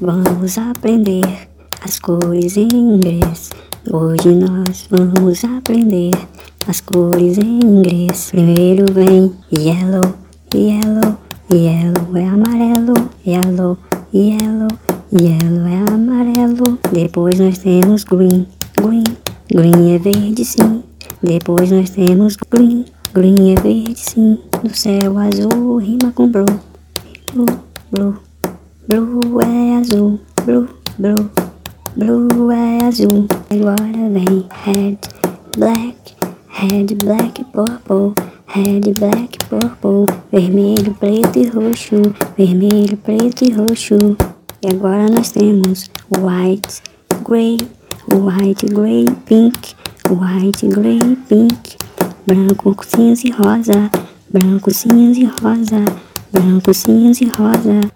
vamos aprender as cores em inglês. Hoje nós vamos aprender as cores em inglês. Primeiro vem yellow, yellow, yellow é amarelo, yellow, yellow, yellow é amarelo. Depois nós temos green, green, green é verde sim. Depois nós temos green, green é verde sim. Do céu azul rima com blue, blue, blue, blue é azul, blue, blue. Blue é azul, agora vem red, black, red, black, purple, red, black, purple, vermelho, preto e roxo, vermelho, preto e roxo. E agora nós temos white, grey, white, grey, pink, white, grey, pink, branco, cinza e rosa, branco, cinza e rosa, branco, cinza e rosa.